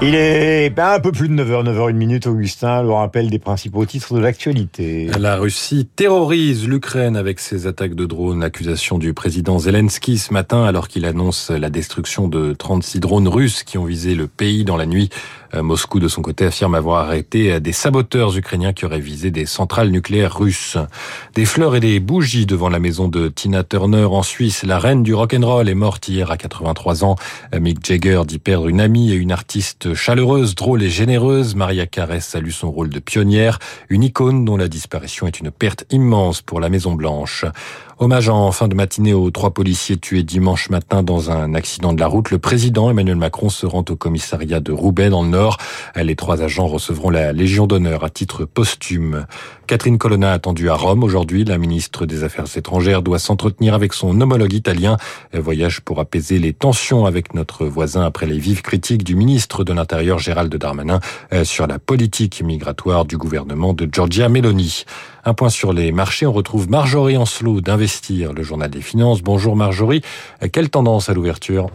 Il est ben, un peu plus de 9h, 9h, 1 minute, Augustin, le rappel des principaux titres de l'actualité. La Russie terrorise l'Ukraine avec ses attaques de drones. Accusation du président Zelensky ce matin alors qu'il annonce la destruction de 36 drones russes qui ont visé le pays dans la nuit. Euh, Moscou, de son côté, affirme avoir arrêté des saboteurs ukrainiens qui auraient visé des centrales nucléaires russes. Des fleurs et des bougies devant la maison de Tina Turner en Suisse. La reine du rock'n'roll est morte hier à 83 ans. Mick Jagger dit perdre une amie et une artiste chaleureuse, drôle et généreuse, Maria Carey salue son rôle de pionnière, une icône dont la disparition est une perte immense pour la Maison Blanche. Hommage en fin de matinée aux trois policiers tués dimanche matin dans un accident de la route. Le président Emmanuel Macron se rend au commissariat de Roubaix dans le Nord. Les trois agents recevront la Légion d'honneur à titre posthume. Catherine Colonna attendue à Rome aujourd'hui. La ministre des Affaires étrangères doit s'entretenir avec son homologue italien. Voyage pour apaiser les tensions avec notre voisin après les vives critiques du ministre de l'Intérieur Gérald Darmanin euh, sur la politique migratoire du gouvernement de Giorgia Meloni. Un point sur les marchés. On retrouve Marjorie Ancelot d'Investir, le journal des finances. Bonjour Marjorie. Quelle tendance à l'ouverture?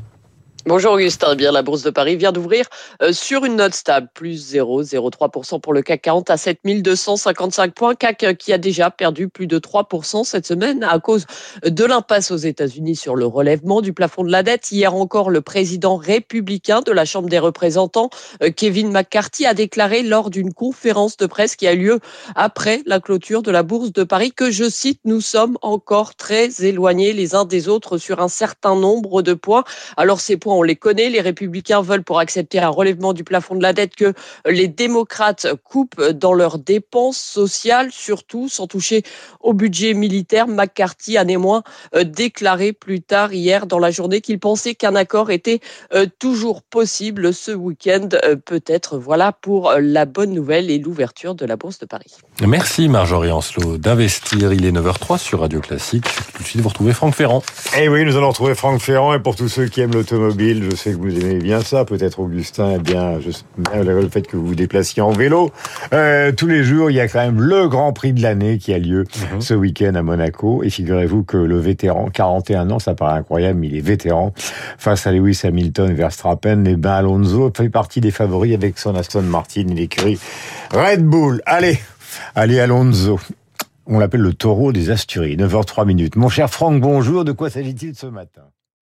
Bonjour Augustin, bien la bourse de Paris vient d'ouvrir euh, sur une note stable, plus 0,03% pour le CAC 40 à 7255 points. CAC euh, qui a déjà perdu plus de 3% cette semaine à cause de l'impasse aux États-Unis sur le relèvement du plafond de la dette. Hier encore, le président républicain de la Chambre des représentants, euh, Kevin McCarthy, a déclaré lors d'une conférence de presse qui a lieu après la clôture de la bourse de Paris que, je cite, nous sommes encore très éloignés les uns des autres sur un certain nombre de points. Alors ces points on les connaît. Les républicains veulent, pour accepter un relèvement du plafond de la dette, que les démocrates coupent dans leurs dépenses sociales, surtout sans toucher au budget militaire. McCarthy a néanmoins euh, déclaré plus tard hier dans la journée qu'il pensait qu'un accord était euh, toujours possible ce week-end. Euh, peut-être voilà pour la bonne nouvelle et l'ouverture de la Bourse de Paris. Merci Marjorie Ancelot d'investir. Il est 9h03 sur Radio Classique. Tout de suite, vous retrouvez Franck Ferrand. Eh oui, nous allons retrouver Franck Ferrand. Et pour tous ceux qui aiment l'automobile, je sais que vous aimez bien ça. Peut-être Augustin, eh bien, je le fait que vous vous déplaciez en vélo. Euh, tous les jours, il y a quand même le Grand Prix de l'année qui a lieu mhm. ce week-end à Monaco. Et figurez-vous que le vétéran, 41 ans, ça paraît incroyable, mais il est vétéran face à Lewis Hamilton, Verstappen. Et eh ben Alonso fait partie des favoris avec son Aston Martin et l'écurie Red Bull. Allez, allez Alonso. On l'appelle le taureau des Asturies. 9h03 minutes. Mon cher Franck, bonjour. De quoi s'agit-il ce matin?